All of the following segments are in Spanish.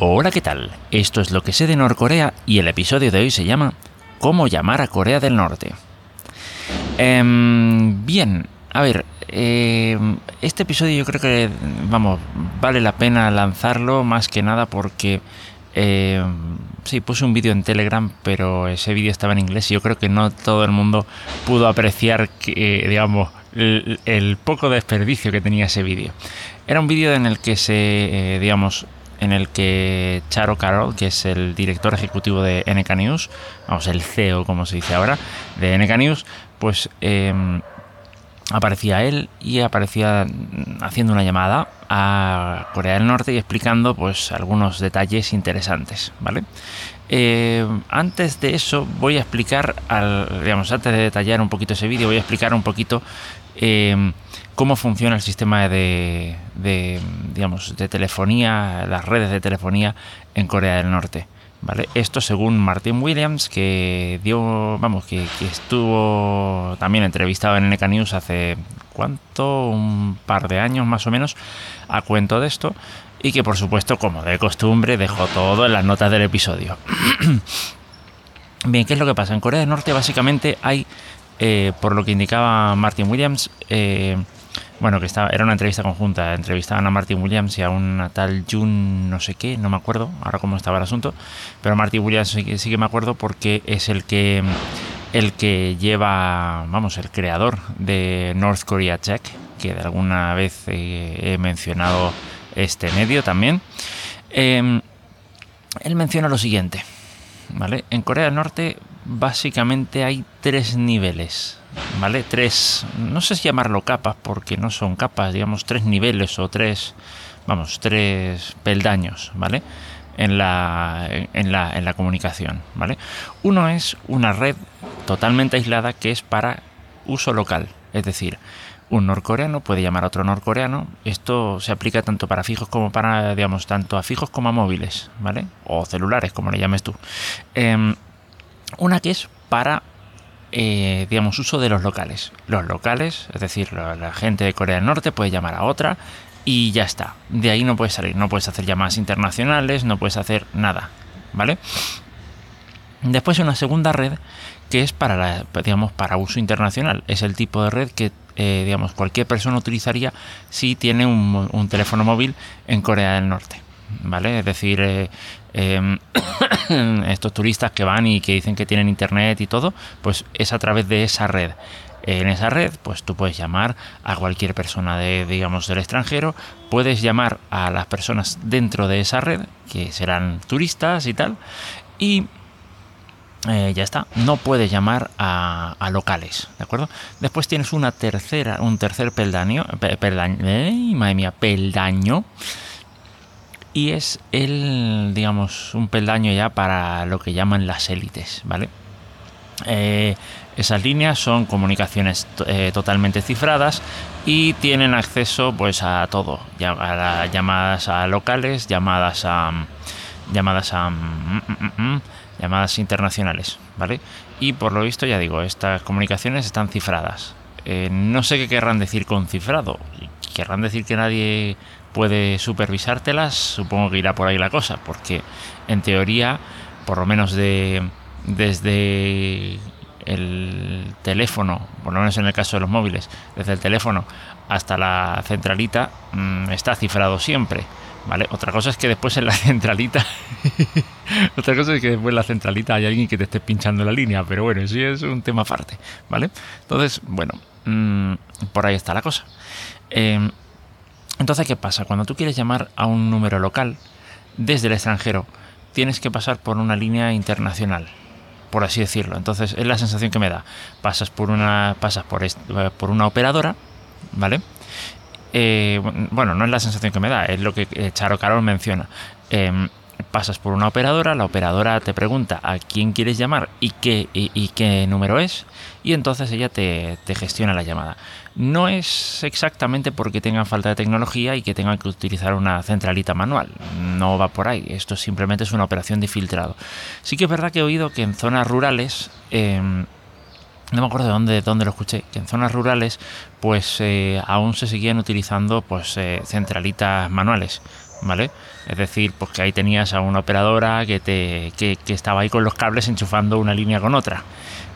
Hola, ¿qué tal? Esto es lo que sé de Norcorea y el episodio de hoy se llama ¿Cómo llamar a Corea del Norte? Em, bien, a ver, em, este episodio yo creo que, vamos, vale la pena lanzarlo más que nada porque, em, sí, puse un vídeo en Telegram, pero ese vídeo estaba en inglés y yo creo que no todo el mundo pudo apreciar, que, digamos, el, el poco desperdicio que tenía ese vídeo. Era un vídeo en el que se, eh, digamos, en el que Charo Carroll, que es el director ejecutivo de NK News, vamos, el CEO, como se dice ahora, de NK News, pues em, aparecía él y aparecía haciendo una llamada a Corea del Norte y explicando pues algunos detalles interesantes, ¿vale? Eh, antes de eso voy a explicar, al, digamos, antes de detallar un poquito ese vídeo, voy a explicar un poquito em, cómo funciona el sistema de, digamos, de telefonía, las redes de telefonía en Corea del Norte. ¿Vale? Esto según Martin Williams, que dio, vamos, que, estuvo también entrevistado en NK News hace cuánto, un par de años más o menos, a cuento de esto, y que por supuesto, como de costumbre, dejó todo en las notas del episodio. Bien, ¿qué es lo que pasa? En Corea del Norte básicamente hay, eh, por lo que indicaba Martin Williams, eh, bueno, que estaba, era una entrevista conjunta, entrevistaban a Martin Williams y a una tal Jun no sé qué, no me acuerdo ahora cómo estaba el asunto, pero Martin Williams sí que me acuerdo porque es el que el que lleva, vamos, el creador de North Korea Check, que de alguna vez eh, he mencionado este medio también. Em, él menciona lo siguiente, ¿vale? En Corea del Norte básicamente hay tres niveles ¿vale? Tres, no sé si llamarlo capas porque no son capas, digamos tres niveles o tres, vamos, tres peldaños, ¿vale? En la, en la, en la comunicación, ¿vale? Uno es una red totalmente aislada que es para uso local, es decir, un norcoreano puede llamar a otro norcoreano. Esto se aplica tanto para fijos como para, digamos, tanto a fijos como a móviles, ¿vale? O celulares, como le llames tú. Em, una que es para eh, digamos, uso de los locales. Los locales, es decir, la, gente de Corea del Norte puede llamar a otra y ya está. De ahí no puedes salir, no puedes hacer llamadas internacionales, no puedes hacer nada, ¿vale? Después una segunda red que es para, la, digamos, para uso internacional. Es el tipo de red que eh, digamos, cualquier persona utilizaría si tiene un, teléfono móvil en Corea del Norte. ¿Vale? Es decir, eh, Em, estos turistas que van y que dicen que tienen internet y todo, pues es a través de esa red. En esa red, pues tú puedes llamar a cualquier persona de, digamos, del extranjero, puedes llamar a las personas dentro de esa red, que serán turistas y tal, y eh, ya está, no puedes llamar a, locales, ¿de acuerdo? Después tienes una tercera, un tercer peldaño, peldaño, madre mía, peldaño, y es el, digamos, un peldaño ya para lo que llaman las élites, ¿vale? Eh, esas líneas son comunicaciones eh, totalmente cifradas y tienen acceso pues a todo, a llamadas a locales, llamadas a llamadas a mm, mm, mm, llamadas internacionales, ¿vale? Y por lo visto ya digo, estas comunicaciones están cifradas. Eh, no sé qué querrán decir con cifrado. Querrán decir que nadie puede supervisártelas, supongo que irá por ahí la cosa, porque en teoría, por lo menos de, desde el teléfono, por lo menos en el caso de los móviles, desde el teléfono hasta la centralita, mm, está cifrado siempre. ¿Vale? Otra cosa es que después en la centralita. otra cosa es que después en la centralita hay alguien que te esté pinchando la línea, pero bueno, sí es un tema aparte, ¿vale? Entonces, bueno, mm, por ahí está la cosa. Eh, entonces, ¿qué pasa? Cuando tú quieres llamar a un número local desde el extranjero, tienes que pasar por una línea internacional, por así decirlo. Entonces, es la sensación que me da. Pasas por una, pasas por, por una operadora, ¿vale? Eh, bueno, no es la sensación que me da, es lo que eh, Charo Carol menciona. Em, pasas por una operadora, la operadora te pregunta a quién quieres llamar y qué, y, qué número es, y entonces ella te, gestiona la llamada. No es exactamente porque tengan falta de tecnología y que tengan que utilizar una centralita manual, no va por ahí, esto simplemente es una operación de filtrado. Sí que es verdad que he oído que en zonas rurales... Em, no me acuerdo de dónde, dónde lo escuché, que en zonas rurales pues eh, aún se seguían utilizando pues eh, centralitas manuales, ¿vale? Es decir, pues que ahí tenías a una operadora que, te, que, estaba ahí con los cables enchufando una línea con otra,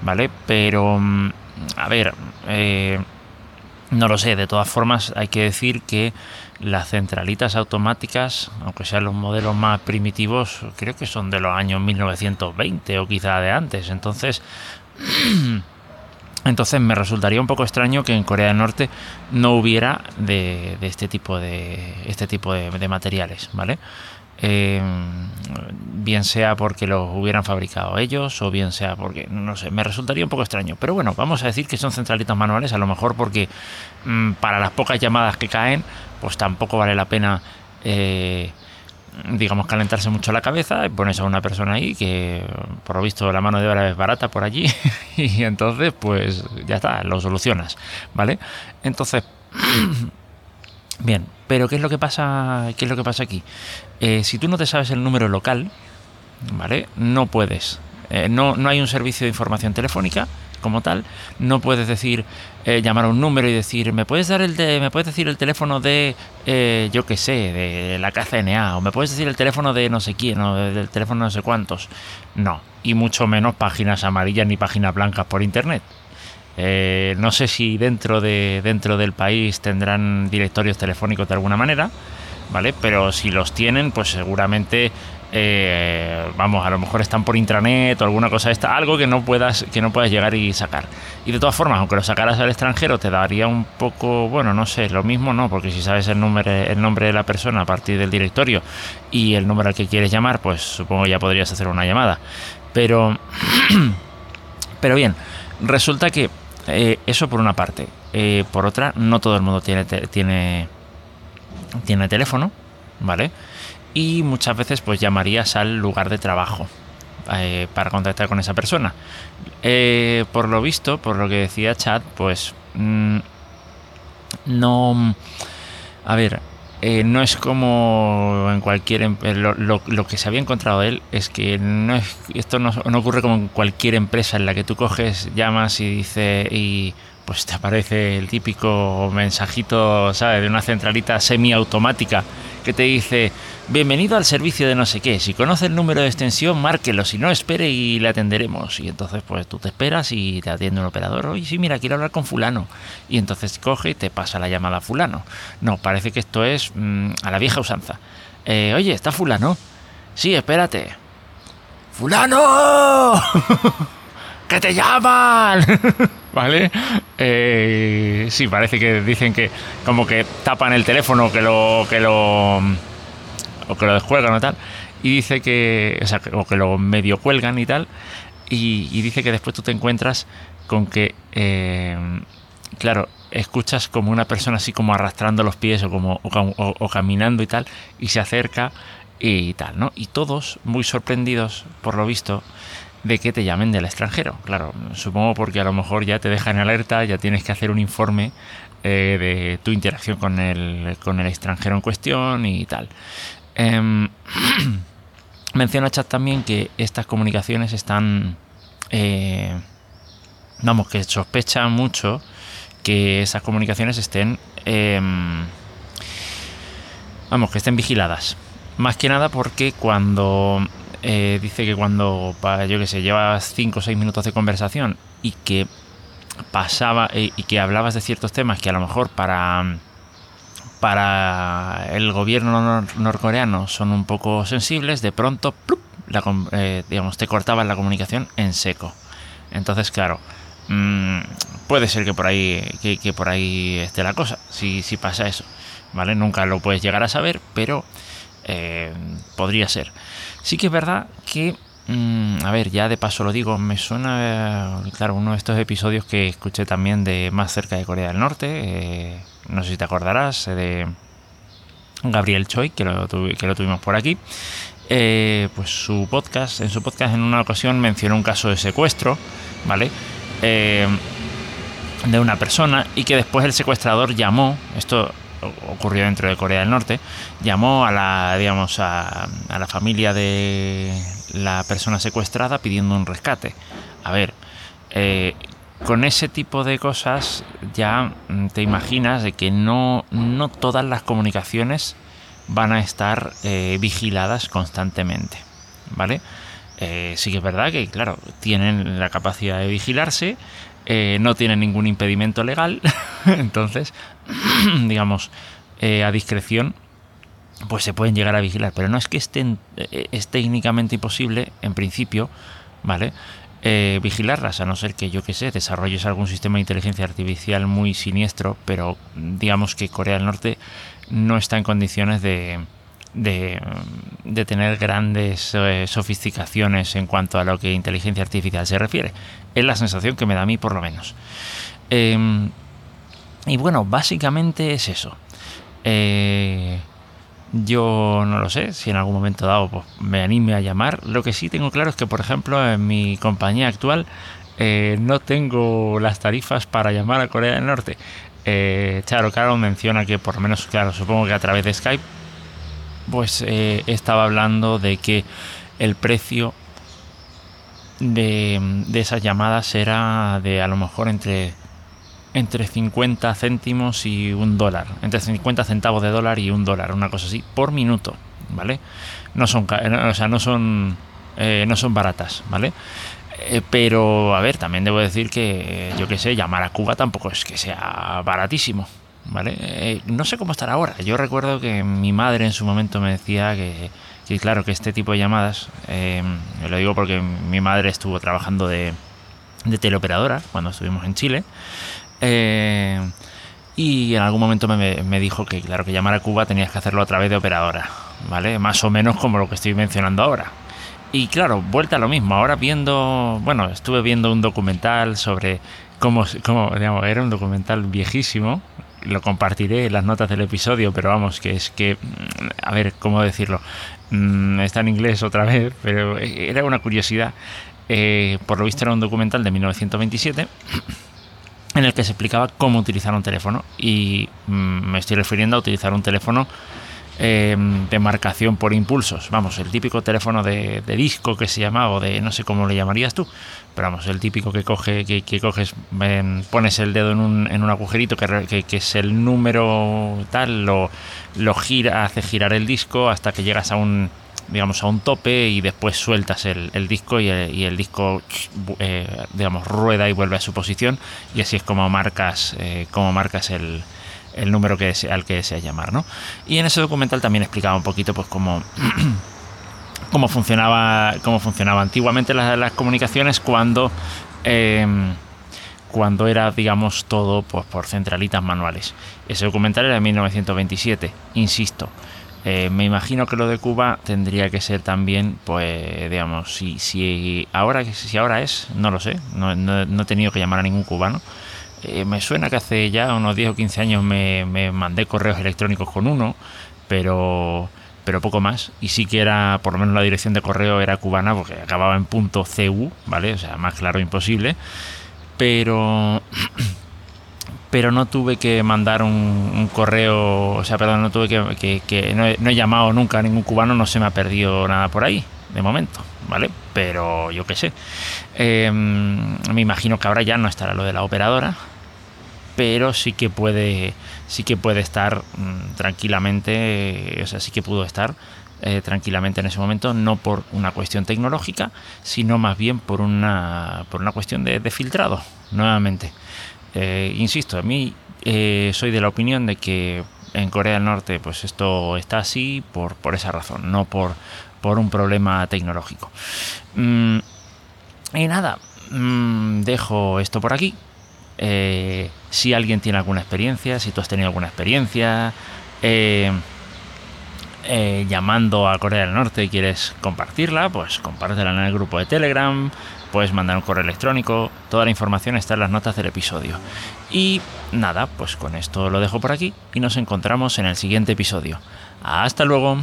¿vale? Pero, mm, a ver, eh, no lo sé, de todas formas hay que decir que las centralitas automáticas, aunque sean los modelos más primitivos, creo que son de los años 1920 o quizá de antes. Entonces, entonces me resultaría un poco extraño que en Corea del Norte no hubiera de, este tipo de este tipo de, materiales, ¿vale? Eh, bien sea porque los hubieran fabricado ellos o bien sea porque, no sé, me resultaría un poco extraño. Pero bueno, vamos a decir que son centralitas manuales, a lo mejor porque mm, para las pocas llamadas que caen, pues tampoco vale la pena eh, digamos, calentarse mucho la cabeza, y pones a una persona ahí que por lo visto la mano de obra es barata por allí y entonces pues ya está, lo solucionas, ¿vale? Entonces, bien, pero ¿qué es lo que pasa, qué es lo que pasa aquí? Eh, si tú no te sabes el número local, ¿vale? No puedes. Eh, no, no hay un servicio de información telefónica como tal. No puedes decir, eh, llamar a un número y decir, ¿me puedes dar el me puedes decir el teléfono de, eh, yo qué sé, de la KCNA? O me puedes decir el teléfono de no sé quién, o del teléfono no sé cuántos. No. Y mucho menos páginas amarillas ni páginas blancas por internet. Eh, no sé si dentro, de, dentro del país tendrán directorios telefónicos de alguna manera, ¿vale? Pero si los tienen, pues seguramente eh, vamos, a lo mejor están por intranet o alguna cosa esta, algo que no puedas que no puedas llegar y sacar. Y de todas formas, aunque lo sacaras al extranjero, te daría un poco, bueno, no sé, lo mismo no, porque si sabes el número, el nombre de la persona a partir del directorio y el número al que quieres llamar, pues supongo ya podrías hacer una llamada. Pero, pero bien, resulta que eh, eso por una parte. Eh, por otra, no todo el mundo tiene tiene tiene teléfono, ¿vale? Y muchas veces pues llamarías al lugar de trabajo eh, para contactar con esa persona. Eh, por lo visto, por lo que decía Chad, pues mm, no... A ver, eh, no es como en cualquier... Em, lo, lo, que se había encontrado él es que no es, esto no, ocurre como en cualquier empresa en la que tú coges, llamas y dice... Y, pues te aparece el típico mensajito, ¿sabes? De una centralita semiautomática que te dice, bienvenido al servicio de no sé qué, si conoce el número de extensión, márquelo, si no, espere y le atenderemos. Y entonces pues tú te esperas y te atiende un operador, oye, sí, mira, quiero hablar con fulano. Y entonces coge y te pasa la llamada a fulano. No, parece que esto es mm, a la vieja usanza. Eh, oye, ¿está fulano? Sí, espérate. ¡Fulano! ¡Que te llaman! ¿Vale? Eh, sí, parece que dicen que como que tapan el teléfono, que lo, que lo, o que lo descuelgan o tal, y dice que, o, sea, o que lo medio cuelgan y tal, y, dice que después tú te encuentras con que, eh, claro, escuchas como una persona así como arrastrando los pies o como o caminando y tal, y se acerca y tal, ¿no? Y todos muy sorprendidos, por lo visto, de que te llamen del extranjero. Claro, supongo porque a lo mejor ya te dejan alerta, ya tienes que hacer un informe eh, de tu interacción con el, con el extranjero en cuestión y tal. Eh, menciona Chat también que estas comunicaciones están... Eh, vamos, que sospecha mucho que esas comunicaciones estén... Em, vamos, que estén vigiladas. Más que nada porque cuando eh, dice que cuando, yo que sé, llevas 5 o 6 minutos de conversación y que pasaba eh, y que hablabas de ciertos temas que a lo mejor para para el gobierno norcoreano son un poco sensibles, de pronto eh, digamos, te cortaban la comunicación en seco. Entonces, claro, mm, puede ser que por ahí que, por ahí esté la cosa, si, si pasa eso. ¿Vale? Nunca lo puedes llegar a saber, pero podría ser. Sí que es verdad que, mm, a ver, ya de paso lo digo, me suena, claro, uno de estos episodios que escuché también de más cerca de Corea del Norte, eh, no sé si te acordarás, eh, de Gabriel Choi, que lo, que lo tuvimos por aquí. Eh, pues su podcast, en su podcast en una ocasión mencionó un caso de secuestro, ¿vale? de una persona y que después el secuestrador llamó, esto ocurrió dentro de Corea del Norte, llamó a la, digamos, a, la familia de la persona secuestrada pidiendo un rescate. A ver, eh, con ese tipo de cosas ya te imaginas de que no, no todas las comunicaciones van a estar eh, vigiladas constantemente, ¿vale? Eh, sí que es verdad que, claro, tienen la capacidad de vigilarse, eh, no tienen ningún impedimento legal, entonces, digamos, a discreción, pues se pueden llegar a vigilar, pero no es que estén, es técnicamente imposible, en principio, ¿vale? vigilarlas, a no ser que yo que sé, desarrolles algún sistema de inteligencia artificial muy siniestro, pero digamos que Corea del Norte no está en condiciones de, de, tener grandes eh, sofisticaciones en cuanto a lo que inteligencia artificial se refiere. Es la sensación que me da a mí por lo menos. Em, y bueno, básicamente es eso. Eh, yo no lo sé si en algún momento dado pues, me anime a llamar. Lo que sí tengo claro es que, por ejemplo, en mi compañía actual eh, no tengo las tarifas para llamar a Corea del Norte. Eh, Charo Caro menciona que por lo menos, claro, supongo que a través de Skype, pues eh, estaba hablando de que el precio de, esas llamadas era de a lo mejor entre entre 50 céntimos y un dólar, entre 50 centavos de dólar y un dólar, una cosa así, por minuto, ¿vale? No son, o sea, no son, eh, no son baratas, ¿vale? Eh, pero, a ver, también debo decir que, yo qué sé, llamar a Cuba tampoco es que sea baratísimo, Eh, no sé cómo estará ahora. Yo recuerdo que mi madre en su momento me decía que, claro, que este tipo de llamadas, eh, lo digo porque mi madre estuvo trabajando de, teleoperadora cuando estuvimos en Chile. y en algún momento me, me, dijo que, claro, que llamar a Cuba tenías que hacerlo a través de operadora, ¿vale? Más o menos como lo que estoy mencionando ahora. Y claro, vuelta a lo mismo. Ahora viendo, bueno, estuve viendo un documental sobre cómo, cómo digamos, era un documental viejísimo. Lo compartiré en las notas del episodio, pero vamos, que es que, mm, a ver, ¿cómo decirlo? Mm, está en inglés otra vez, pero era una curiosidad. Eh, por lo visto era un documental de 1927 en el que se explicaba cómo utilizar un teléfono. Y mm, me estoy refiriendo a utilizar un teléfono eh, de marcación por impulsos. Vamos, el típico teléfono de, disco que se llama, o de no sé cómo le llamarías tú, pero vamos, el típico que coge, que, coges, em, pones el dedo en un, en agujerito que, es el número tal, lo, lo gira, hace girar el disco hasta que llegas a un digamos a un tope y después sueltas el, disco y el, disco eh, digamos rueda y vuelve a su posición y así es como marcas eh, como marcas el, el número que al que desea llamar, ¿no? Y en ese documental también explicaba un poquito, pues, cómo, cómo funcionaba, cómo funcionaba antiguamente las, comunicaciones cuando, em, cuando era, digamos, todo pues, por centralitas manuales. Ese documental era de 1927, insisto. Eh, me imagino que lo de Cuba tendría que ser también, pues, digamos, si, ahora si ahora es, no lo sé, no, no he tenido que llamar a ningún cubano eh, me suena que hace ya unos 10 o 15 años me, mandé correos electrónicos con uno, pero, pero poco más. Y sí que era, por lo menos la dirección de correo era cubana porque acababa en .cu, ¿vale? O sea, más claro imposible. Pero... pero no tuve que mandar un, correo, o sea, perdón, no tuve que, no, he, llamado nunca a ningún cubano, no se me ha perdido nada por ahí, de momento, ¿vale? Pero yo qué sé. Em, me imagino que ahora ya no estará lo de la operadora, pero sí que puede, sí que puede estar mm, tranquilamente, o sea, sí que pudo estar eh, tranquilamente en ese momento, no por una cuestión tecnológica, sino más bien por una, por una cuestión de, filtrado, nuevamente. Eh, insisto, a mí eh, soy de la opinión de que en Corea del Norte pues esto está así por, por esa razón, no por, por un problema tecnológico. Mm, y nada, mm, dejo esto por aquí. Eh, si alguien tiene alguna experiencia, si tú has tenido alguna experiencia, eh, eh, llamando a Corea del Norte y quieres compartirla, pues compártela en el grupo de Telegram, puedes mandar un correo electrónico, toda la información está en las notas del episodio. Y nada, pues con esto lo dejo por aquí y nos encontramos en el siguiente episodio. Hasta luego.